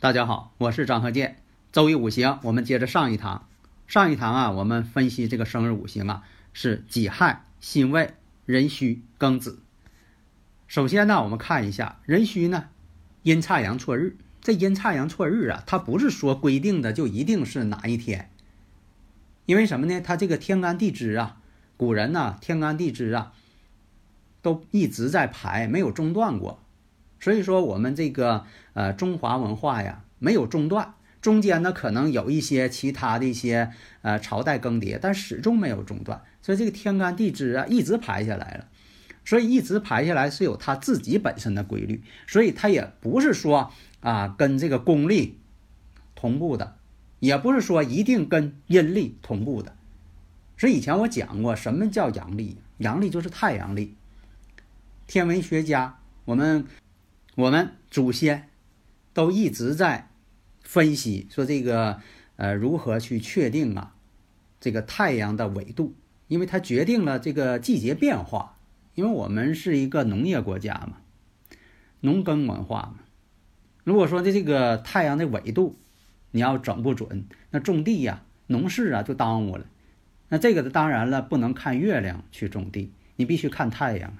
大家好，我是张鹤剑。周易五行，我们接着上一堂。上一堂啊，我们分析这个生日五行啊，是己亥、辛未、壬戌、庚子。首先呢，我们看一下壬戌呢，阴差阳错日。这阴差阳错日啊，它不是说规定的就一定是哪一天，因为什么呢？它这个天干地支啊，古人呢，天干地支啊，都一直在排，没有中断过。所以说，我们这个呃中华文化呀，没有中断，中间呢可能有一些其他的一些呃朝代更迭，但始终没有中断。所以这个天干地支啊，一直排下来了，所以一直排下来是有它自己本身的规律，所以它也不是说啊跟这个公历同步的，也不是说一定跟阴历同步的。所以以前我讲过，什么叫阳历？阳历就是太阳历。天文学家，我们。我们祖先都一直在分析说这个呃如何去确定啊这个太阳的纬度，因为它决定了这个季节变化。因为我们是一个农业国家嘛，农耕文化嘛。如果说的这个太阳的纬度你要整不准，那种地呀、农事啊就耽误了。那这个当然了，不能看月亮去种地，你必须看太阳。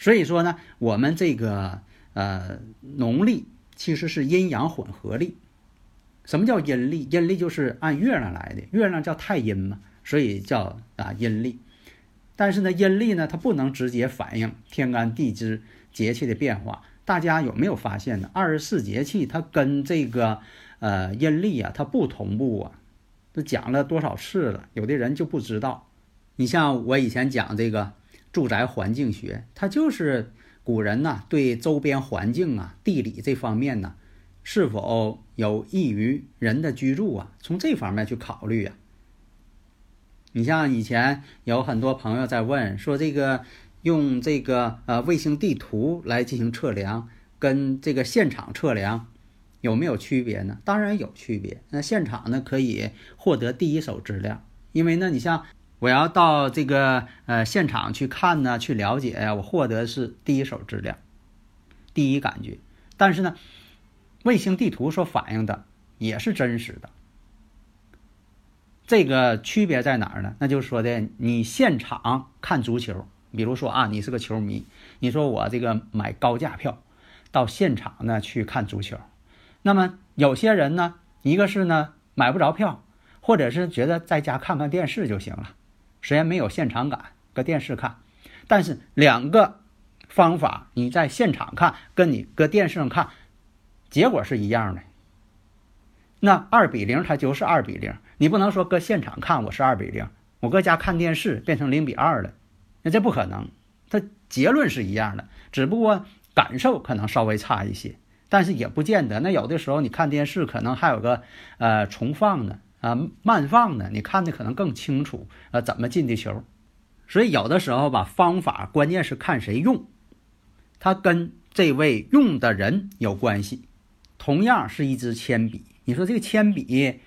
所以说呢，我们这个呃农历其实是阴阳混合历。什么叫阴历？阴历就是按月亮来的，月亮叫太阴嘛，所以叫啊阴历。但是呢，阴历呢它不能直接反映天干地支节气的变化。大家有没有发现呢？二十四节气它跟这个呃阴历啊它不同步啊。都讲了多少次了，有的人就不知道。你像我以前讲这个。住宅环境学，它就是古人呐对周边环境啊、地理这方面呢，是否有益于人的居住啊，从这方面去考虑呀。你像以前有很多朋友在问说，这个用这个呃卫星地图来进行测量，跟这个现场测量有没有区别呢？当然有区别。那现场呢可以获得第一手资料，因为呢你像。我要到这个呃现场去看呢，去了解呀，我获得是第一手资料，第一感觉。但是呢，卫星地图所反映的也是真实的。这个区别在哪儿呢？那就是说的，你现场看足球，比如说啊，你是个球迷，你说我这个买高价票到现场呢去看足球，那么有些人呢，一个是呢买不着票，或者是觉得在家看看电视就行了。虽然没有现场感，搁电视看，但是两个方法，你在现场看，跟你搁电视上看，结果是一样的。那二比零它就是二比零，你不能说搁现场看我是二比零，我搁家看电视变成零比二了，那这不可能。它结论是一样的，只不过感受可能稍微差一些，但是也不见得。那有的时候你看电视可能还有个呃重放呢。啊，慢放呢，你看的可能更清楚。啊，怎么进的球？所以有的时候吧，方法关键是看谁用，它跟这位用的人有关系。同样是一支铅笔，你说这个铅笔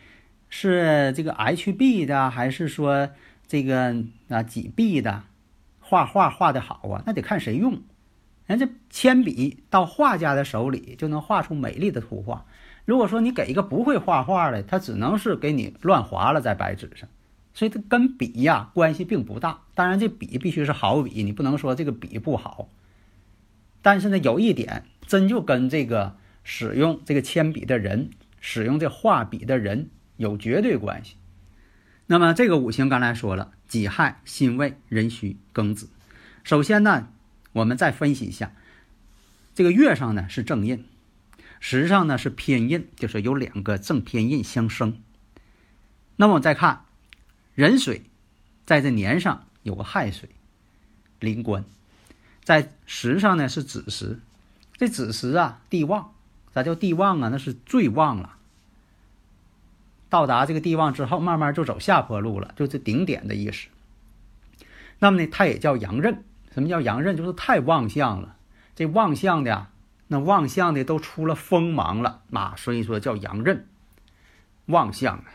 是这个 HB 的，还是说这个啊几 B 的？画画画的好啊，那得看谁用。人这铅笔到画家的手里，就能画出美丽的图画。如果说你给一个不会画画的，他只能是给你乱划了在白纸上，所以它跟笔呀关系并不大。当然，这笔必须是好笔，你不能说这个笔不好。但是呢，有一点真就跟这个使用这个铅笔的人、使用这画笔的人有绝对关系。那么这个五行刚才说了，己亥、辛未、壬戌、庚子。首先呢，我们再分析一下，这个月上呢是正印。实际上呢是偏印，就是有两个正偏印相生。那么再看壬水，在这年上有个亥水临官，在时上呢是子时，这子时啊地旺，咋叫地旺啊？那是最旺了。到达这个地旺之后，慢慢就走下坡路了，就是顶点的意思。那么呢，它也叫阳刃。什么叫阳刃？就是太旺相了。这旺相的呀，那旺相的都出了锋芒了啊，所以说叫阳刃。旺相啊，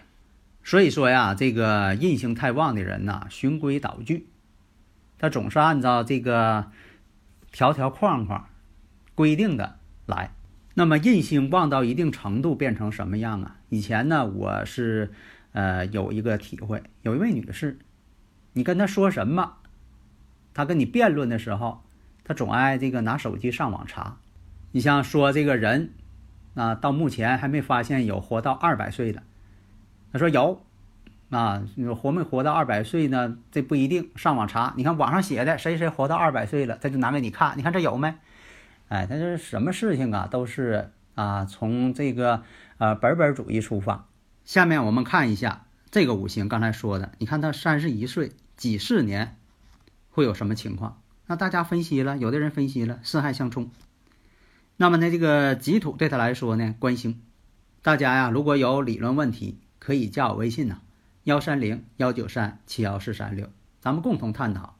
所以说呀，这个印星太旺的人呐，循规蹈矩，他总是按照这个条条框框规定的来。那么印星旺到一定程度，变成什么样啊？以前呢，我是呃有一个体会，有一位女士，你跟她说什么，她跟你辩论的时候，她总爱这个拿手机上网查。你像说这个人啊，到目前还没发现有活到二百岁的，他说有啊，你活没活到二百岁呢？这不一定，上网查。你看网上写的谁谁活到二百岁了，他就拿给你看，你看这有没？哎，他这什么事情啊？都是啊，从这个呃本本主义出发。下面我们看一下这个五行，刚才说的，你看他三十一岁几四年会有什么情况？那大家分析了，有的人分析了四害相冲。那么呢，这个己土对他来说呢，官星。大家呀，如果有理论问题，可以加我微信呐，幺三零幺九三七幺四三六，咱们共同探讨。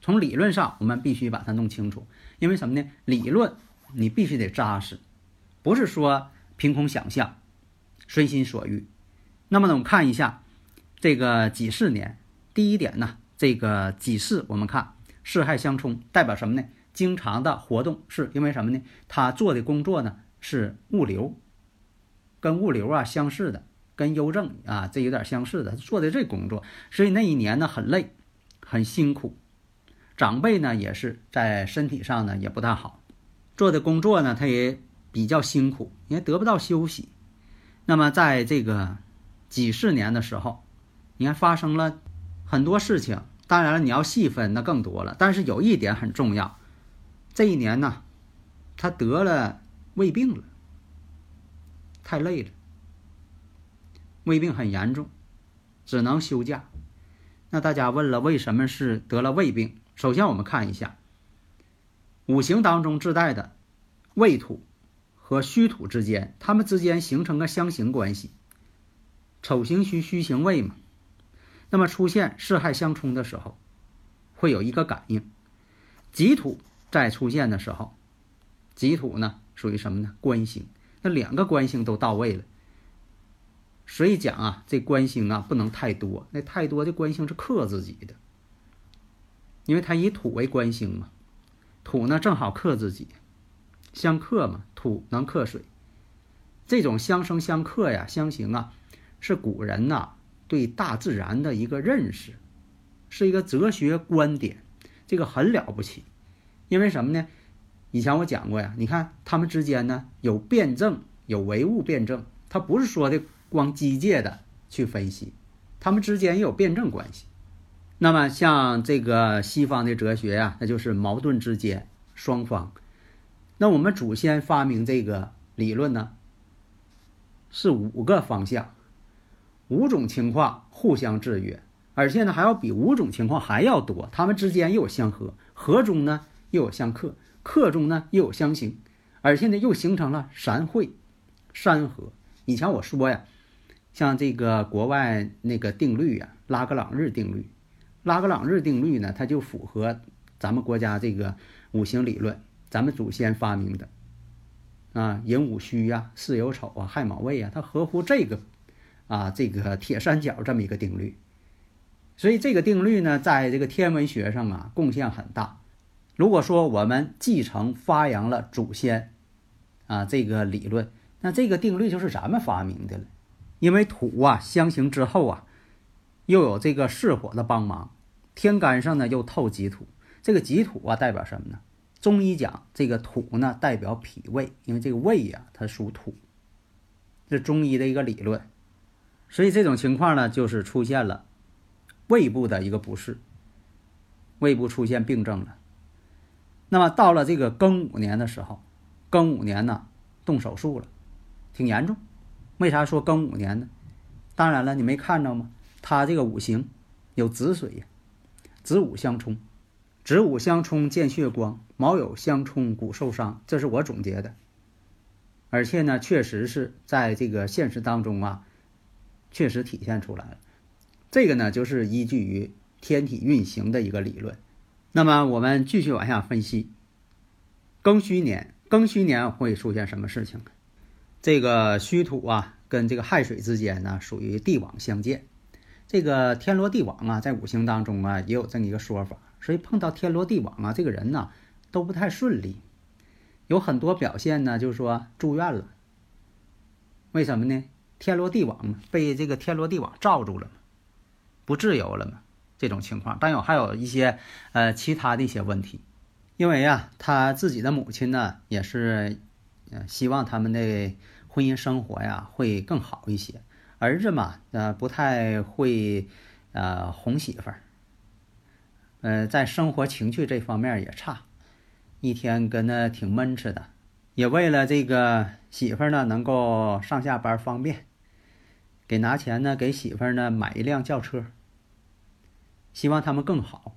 从理论上，我们必须把它弄清楚。因为什么呢？理论你必须得扎实，不是说凭空想象、随心所欲。那么呢，我们看一下这个己巳年，第一点呢，这个己巳我们看四害相冲，代表什么呢？经常的活动，是因为什么呢？他做的工作呢是物流，跟物流啊相似的，跟邮政啊这有点相似的，做的这工作，所以那一年呢很累，很辛苦。长辈呢也是在身体上呢也不大好，做的工作呢他也比较辛苦，因为得不到休息。那么在这个几十年的时候，你看发生了很多事情。当然了，你要细分那更多了。但是有一点很重要，这一年呢，他得了胃病了，太累了，胃病很严重，只能休假。那大家问了，为什么是得了胃病？首先，我们看一下五行当中自带的未土和戌土之间，它们之间形成个相刑关系，丑行戌，戌行未嘛。那么出现四害相冲的时候，会有一个感应。己土在出现的时候，己土呢属于什么呢？官星。那两个官星都到位了，所以讲啊，这官星啊不能太多，那太多的官星是克自己的。因为它以土为官星嘛，土呢正好克自己，相克嘛，土能克水，这种相生相克呀，相形啊，是古人呐对大自然的一个认识，是一个哲学观点，这个很了不起。因为什么呢？以前我讲过呀，你看他们之间呢有辩证，有唯物辩证，它不是说的光机械的去分析，他们之间也有辩证关系。那么像这个西方的哲学呀，那就是矛盾之间双方。那我们祖先发明这个理论呢，是五个方向，五种情况互相制约，而且呢还要比五种情况还要多。它们之间又有相合，合中呢又有相克，克中呢又有相刑，而且呢又形成了三会、三合。以前我说呀，像这个国外那个定律呀，拉格朗日定律。拉格朗日定律呢，它就符合咱们国家这个五行理论，咱们祖先发明的啊，寅午戌呀，巳酉丑啊，亥卯未啊，它合乎这个啊这个铁三角这么一个定律。所以这个定律呢，在这个天文学上啊贡献很大。如果说我们继承发扬了祖先啊这个理论，那这个定律就是咱们发明的了。因为土啊相刑之后啊，又有这个巳火的帮忙。天干上呢又透己土，这个己土啊代表什么呢？中医讲这个土呢代表脾胃，因为这个胃呀它属土，这中医的一个理论。所以这种情况呢就是出现了胃部的一个不适，胃部出现病症了。那么到了这个庚午年的时候，庚午年呢动手术了，挺严重。为啥说庚午年呢？当然了，你没看着吗？他这个五行有子水呀，子午相冲，子午相冲见血光，卯酉相冲骨受伤，这是我总结的。而且呢，确实是在这个现实当中啊，确实体现出来了。这个呢，就是依据于天体运行的一个理论。那么我们继续往下分析，庚戌年，庚戌年会出现什么事情？这个戌土啊，跟这个亥水之间呢，属于地网相见。这个天罗地网啊，在五行当中啊，也有这么一个说法。所以碰到天罗地网啊，这个人呢，都不太顺利。有很多表现呢，就是说住院了。为什么呢？天罗地网，被这个天罗地网罩住了，不自由了嘛，这种情况。但有还有一些呃其他的一些问题，因为呀，他自己的母亲呢，也是呃希望他们的婚姻生活呀会更好一些。儿子嘛，呃不太会呃哄媳妇儿，呃在生活情趣这方面也差。一天跟那挺闷吃的，也为了这个媳妇儿呢能够上下班方便，给拿钱呢给媳妇儿呢买一辆轿车，希望他们更好。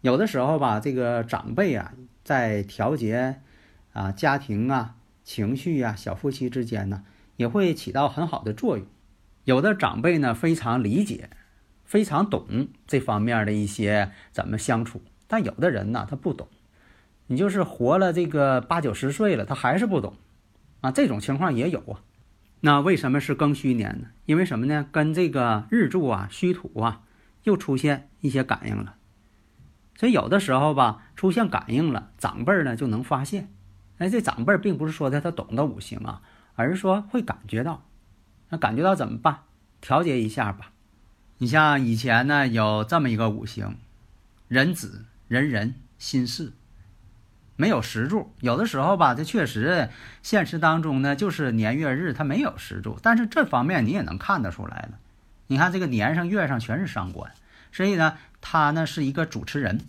有的时候吧，这个长辈啊在调节啊家庭啊情绪啊小夫妻之间呢也会起到很好的作用。有的长辈呢非常理解，非常懂这方面的一些怎么相处，但有的人呢他不懂。你就是活了这个八九十岁了，他还是不懂，啊，这种情况也有啊。那为什么是庚戌年呢？因为什么呢？跟这个日柱啊、戌土啊又出现一些感应了。所以有的时候吧，出现感应了，长辈呢就能发现。哎，这长辈并不是说的他懂得五行啊，而是说会感觉到。那感觉到怎么办？调节一下吧。你像以前呢，有这么一个五行：人子、人人、心事。没有石柱，有的时候吧，这确实现实当中呢，就是年月日它没有石柱，但是这方面你也能看得出来了。你看这个年上月上全是伤官，所以呢，他呢是一个主持人，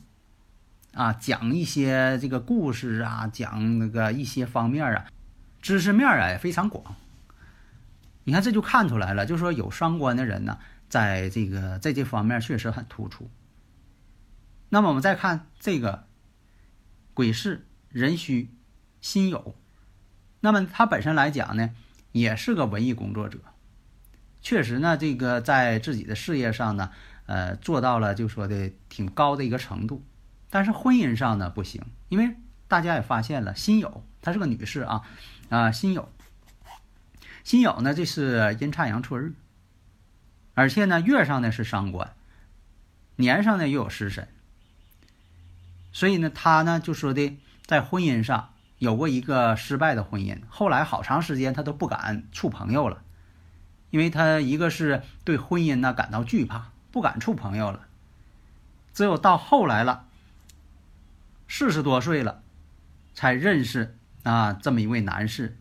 啊，讲一些这个故事啊，讲那个一些方面啊，知识面啊也非常广。你看这就看出来了，就说有伤官的人呢，在这个在这方面确实很突出。那么我们再看这个。癸巳、壬戌、辛酉，那么他本身来讲呢，也是个文艺工作者，确实呢，这个在自己的事业上呢，呃，做到了就说的挺高的一个程度，但是婚姻上呢不行，因为大家也发现了，辛酉她是个女士啊，啊，辛酉，辛酉呢这是阴差阳错日，而且呢月上呢是伤官，年上呢又有食神。所以呢，他呢就说的，在婚姻上有过一个失败的婚姻，后来好长时间他都不敢处朋友了，因为他一个是对婚姻呢感到惧怕，不敢处朋友了。只有到后来了，四十多岁了，才认识啊这么一位男士，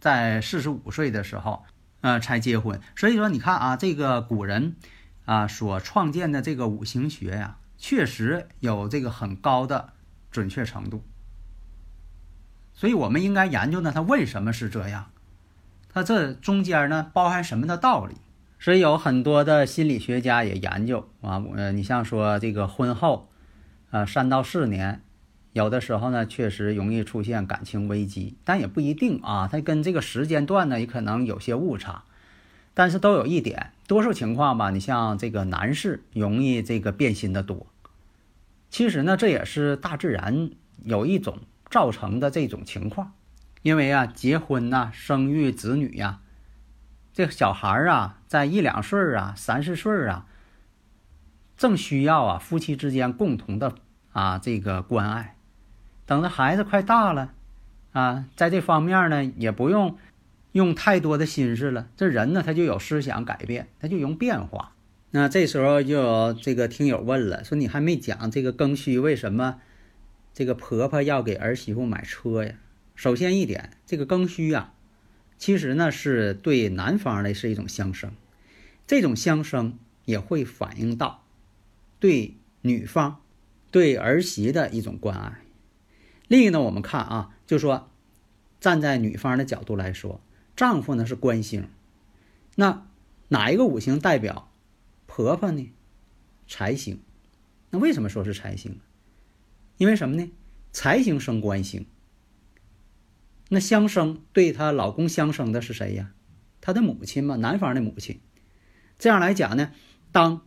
在四十五岁的时候，呃才结婚。所以说，你看啊，这个古人啊所创建的这个五行学呀。确实有这个很高的准确程度，所以我们应该研究呢，它为什么是这样？它这中间呢包含什么的道理？所以有很多的心理学家也研究啊，呃，你像说这个婚后，呃，三到四年，有的时候呢确实容易出现感情危机，但也不一定啊，它跟这个时间段呢也可能有些误差，但是都有一点。多数情况吧，你像这个男士容易这个变心的多。其实呢，这也是大自然有一种造成的这种情况。因为啊，结婚呐、生育子女呀，这小孩儿啊，在一两岁啊、三四岁啊，正需要啊夫妻之间共同的啊这个关爱。等着孩子快大了啊，在这方面呢，也不用。用太多的心思了，这人呢他就有思想改变，他就容变化。那这时候就有这个听友问了，说你还没讲这个庚戌为什么这个婆婆要给儿媳妇买车呀？首先一点，这个庚戌啊，其实呢是对男方的是一种相生，这种相生也会反映到对女方对儿媳的一种关爱。另一个呢，我们看啊，就说站在女方的角度来说。丈夫呢是官星，那哪一个五行代表婆婆呢？财星。那为什么说是财星？因为什么呢？财星生官星。那相生对她老公相生的是谁呀？她的母亲嘛，男方的母亲。这样来讲呢，当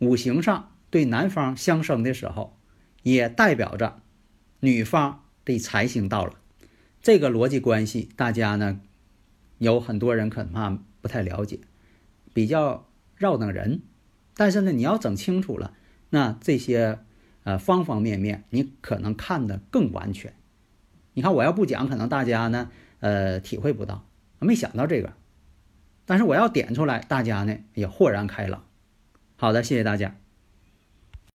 五行上对男方相生的时候，也代表着女方的财星到了。这个逻辑关系，大家呢有很多人恐怕不太了解，比较绕等人。但是呢，你要整清楚了，那这些呃方方面面，你可能看得更完全。你看，我要不讲，可能大家呢呃体会不到，没想到这个。但是我要点出来，大家呢也豁然开朗。好的，谢谢大家。